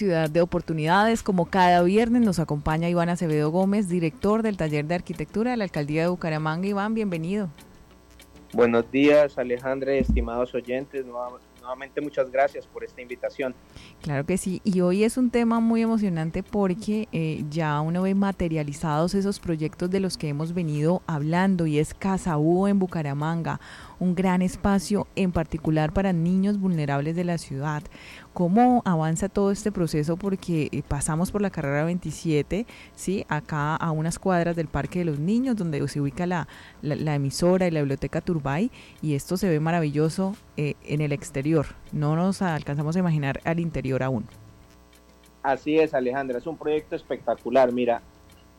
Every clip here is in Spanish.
Ciudad de Oportunidades. Como cada viernes nos acompaña Iván Acevedo Gómez, director del taller de arquitectura de la Alcaldía de Bucaramanga. Iván, bienvenido. Buenos días, Alejandra, estimados oyentes. Nuevamente muchas gracias por esta invitación. Claro que sí, y hoy es un tema muy emocionante porque eh, ya uno ve materializados esos proyectos de los que hemos venido hablando y es Casa en Bucaramanga, un gran espacio en particular para niños vulnerables de la ciudad. ¿Cómo avanza todo este proceso? Porque eh, pasamos por la carrera 27, ¿sí? acá a unas cuadras del Parque de los Niños, donde se ubica la, la, emisora y la biblioteca Turbay, y esto se ve maravilloso eh, en el exterior. No nos alcanzamos a imaginar al interior aún. Así es, Alejandra, es un proyecto espectacular. Mira,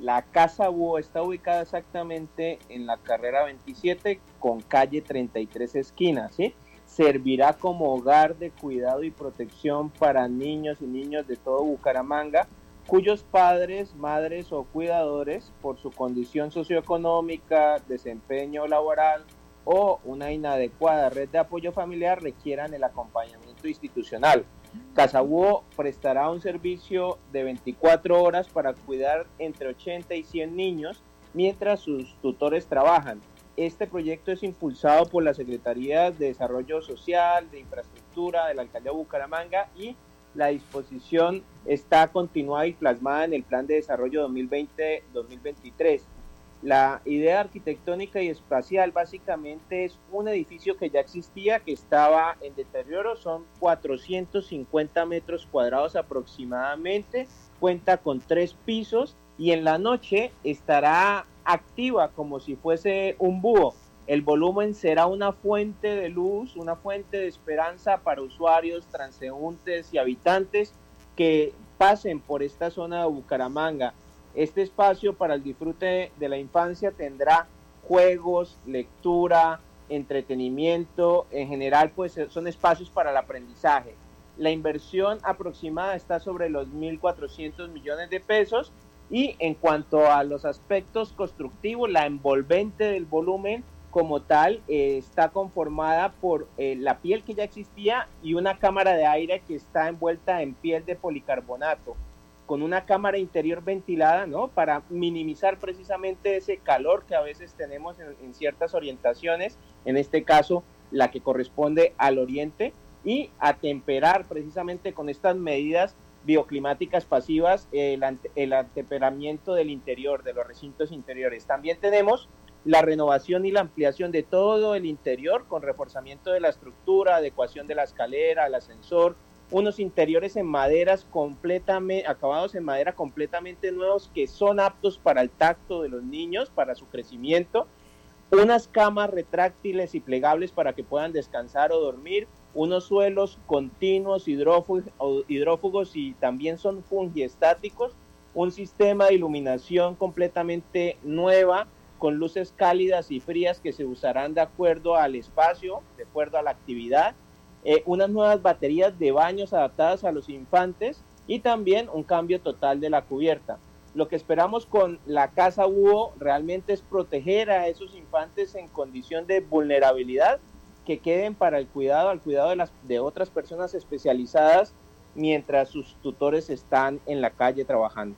la Casa Búho está ubicada exactamente en la carrera 27 con calle 33 esquinas, ¿sí? Servirá como hogar de cuidado y protección para niños y niños de todo Bucaramanga, cuyos padres, madres o cuidadores, por su condición socioeconómica, desempeño laboral o una inadecuada red de apoyo familiar requieran el acompañamiento institucional. Casabúo prestará un servicio de 24 horas para cuidar entre 80 y 100 niños mientras sus tutores trabajan. Este proyecto es impulsado por la Secretaría de Desarrollo Social, de Infraestructura de la Alcaldía de Bucaramanga y la disposición está continuada y plasmada en el Plan de Desarrollo 2020-2023. La idea arquitectónica y espacial básicamente es un edificio que ya existía, que estaba en deterioro, son 450 metros cuadrados aproximadamente, cuenta con tres pisos y en la noche estará activa como si fuese un búho. El volumen será una fuente de luz, una fuente de esperanza para usuarios, transeúntes y habitantes que pasen por esta zona de Bucaramanga. Este espacio para el disfrute de la infancia tendrá juegos, lectura, entretenimiento, en general pues son espacios para el aprendizaje. La inversión aproximada está sobre los 1.400 millones de pesos y en cuanto a los aspectos constructivos, la envolvente del volumen como tal eh, está conformada por eh, la piel que ya existía y una cámara de aire que está envuelta en piel de policarbonato con una cámara interior ventilada, ¿no? Para minimizar precisamente ese calor que a veces tenemos en, ciertas orientaciones, en este caso la que corresponde al oriente, y atemperar precisamente con estas medidas bioclimáticas pasivas el, el atemperamiento del interior, de los recintos interiores. También tenemos la renovación y la ampliación de todo el interior con reforzamiento de la estructura, adecuación de la escalera, el ascensor, unos interiores en maderas completamente, acabados en madera completamente nuevos que son aptos para el tacto de los niños, para su crecimiento, unas camas retráctiles y plegables para que puedan descansar o dormir, unos suelos continuos, hidrófugos y también son fungiestáticos, un sistema de iluminación completamente nueva con luces cálidas y frías que se usarán de acuerdo al espacio, de acuerdo a la actividad, eh, unas nuevas baterías de baños adaptadas a los infantes y también un cambio total de la cubierta. Lo que esperamos con la casa Búho realmente es proteger a esos infantes en condición de vulnerabilidad que queden para el cuidado, al cuidado de, las, de otras personas especializadas mientras sus tutores están en la calle trabajando.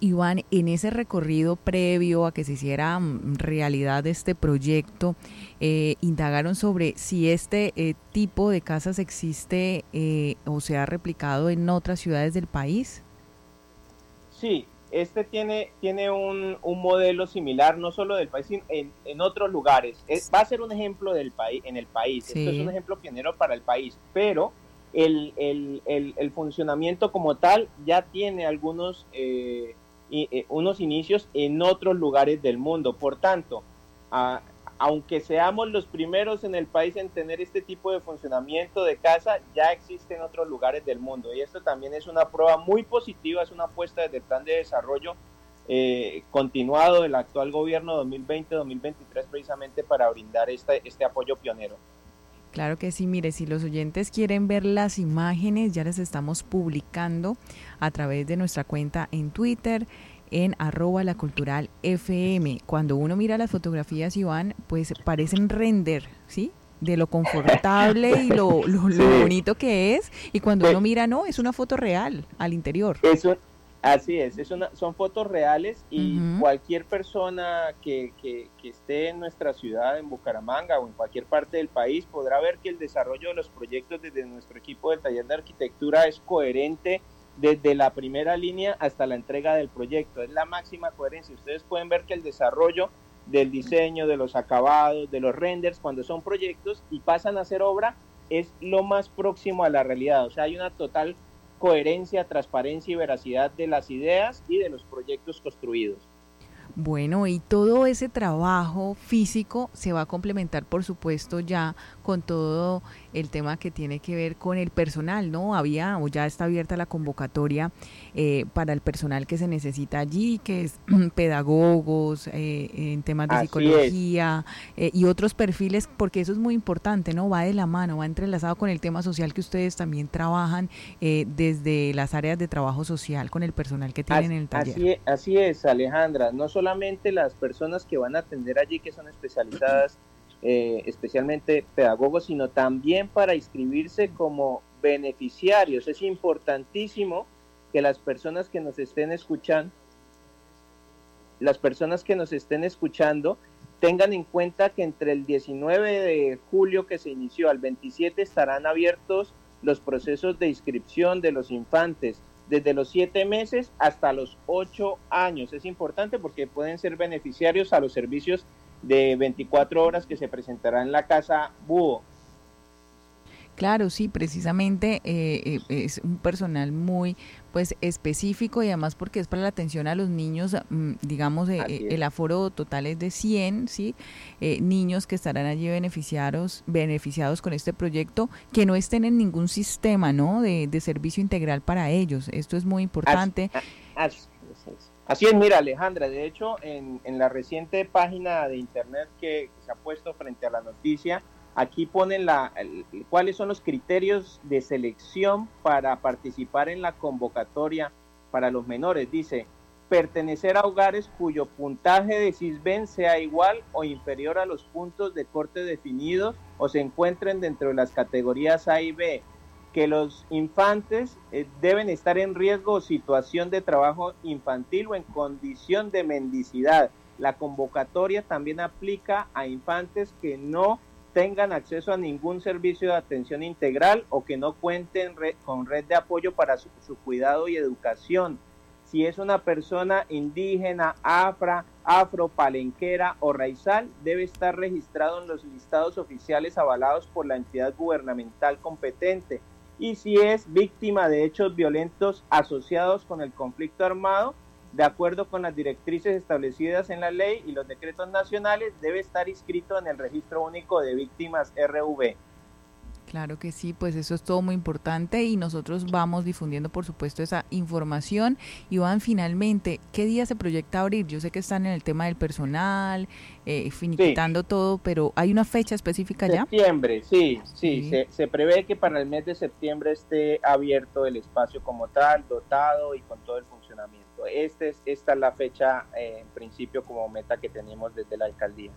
Iván, en ese recorrido previo a que se hiciera mm, realidad este proyecto, eh, indagaron sobre si este eh, tipo de casas existe eh, o se ha replicado en otras ciudades del país. Sí, este tiene, tiene un, modelo similar, no solo del país, sino en, otros lugares. va a ser un ejemplo del país, en el país. Esto es un ejemplo pionero para el país, pero el, el funcionamiento como tal ya tiene algunos eh, unos inicios en otros lugares del mundo. Por tanto, aunque seamos los primeros en el país en tener este tipo de funcionamiento de casa, ya existe en otros lugares del mundo. Y esto también es una prueba muy positiva, es una apuesta desde el plan de desarrollo eh, continuado del actual gobierno 2020-2023 precisamente para brindar este, este apoyo pionero. Claro que sí, mire, si los oyentes quieren ver las imágenes, ya las estamos publicando a través de nuestra cuenta en Twitter, en arroba la cultural FM. Cuando uno mira las fotografías, Iván, pues parecen render, ¿sí? De lo confortable y lo, lo, bonito que es. Y cuando uno mira, no, es una foto real al interior. Eso, así es, es una, son fotos reales y cualquier persona que, que, que esté en nuestra ciudad, en Bucaramanga o en cualquier parte del país, podrá ver que el desarrollo de los proyectos desde nuestro equipo del taller de arquitectura es coherente desde la primera línea hasta la entrega del proyecto. Es la máxima coherencia. Ustedes pueden ver que el desarrollo del diseño, de los acabados, de los renders, cuando son proyectos y pasan a ser obra, es lo más próximo a la realidad. O sea, hay una total coherencia, transparencia y veracidad de las ideas y de los proyectos construidos. Bueno, y todo ese trabajo físico se va a complementar, por supuesto, ya con todo el tema que tiene que ver con el personal, ¿no? Había o ya está abierta la convocatoria eh, para el personal que se necesita allí, que es pedagogos, eh, en temas de psicología eh, y otros perfiles, porque eso es muy importante, ¿no? Va de la mano, va entrelazado con el tema social que ustedes también trabajan desde las áreas de trabajo social con el personal que tienen en el taller. Así, así es, Alejandra, no solamente las personas que van a atender allí, que son especializadas eh, especialmente pedagogos, sino también para inscribirse como beneficiarios. Es importantísimo que las personas que nos estén escuchando, las personas que nos estén escuchando, tengan en cuenta que entre el 19 de julio que se inició al 27 estarán abiertos los procesos de inscripción de los infantes desde los 7 meses hasta los 8 años. Es importante porque pueden ser beneficiarios a los servicios de 24 horas que se presentará en la casa Búho. Claro, sí, precisamente eh, eh, es un personal muy pues específico y además porque es para la atención a los niños, mm, digamos, eh, el aforo total es de 100, ¿sí? niños que estarán allí beneficiados, beneficiados con este proyecto, que no estén en ningún sistema, ¿no? De, servicio integral para ellos. Esto es muy importante. Así es, mira Alejandra, de hecho en, la reciente página de internet que, se ha puesto frente a la noticia, aquí ponen la, cuáles son los criterios de selección para participar en la convocatoria para los menores. Dice, pertenecer a hogares cuyo puntaje de CISBEN sea igual o inferior a los puntos de corte definidos o se encuentren dentro de las categorías A y B, que los infantes eh, deben estar en riesgo o situación de trabajo infantil o en condición de mendicidad. La convocatoria también aplica a infantes que no tengan acceso a ningún servicio de atención integral o que no cuenten con red de apoyo para su, cuidado y educación. Si es una persona indígena, afra, afro, palenquera o raizal, debe estar registrado en los listados oficiales avalados por la entidad gubernamental competente y si es víctima de hechos violentos asociados con el conflicto armado, de acuerdo con las directrices establecidas en la ley y los decretos nacionales, debe estar inscrito en el Registro Único de Víctimas RV. Claro que sí, pues eso es todo muy importante y nosotros vamos difundiendo, por supuesto, esa información. Iván, finalmente, ¿qué día se proyecta abrir? Yo sé que están en el tema del personal, eh, finiquitando todo, pero ¿hay una fecha específica ya? Septiembre, sí, sí, Se, se, prevé que para el mes de septiembre esté abierto el espacio como tal, dotado y con todo el funcionamiento. Este es, esta es la fecha, eh, en principio, como meta que tenemos desde la alcaldía.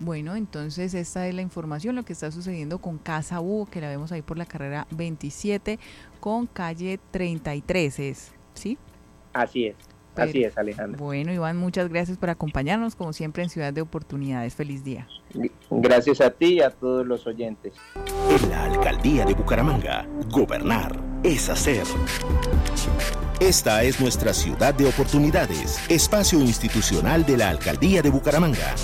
Bueno, entonces esta es la información, lo que está sucediendo con Casa U, que la vemos ahí por la carrera 27 con calle 33, ¿es? ¿Sí? Así es. Así es, Alejandro. Bueno, Iván, muchas gracias por acompañarnos, como siempre, en Ciudad de Oportunidades. Feliz día. Gracias a ti y a todos los oyentes. En la Alcaldía de Bucaramanga, gobernar es hacer. Esta es nuestra Ciudad de Oportunidades, espacio institucional de la Alcaldía de Bucaramanga.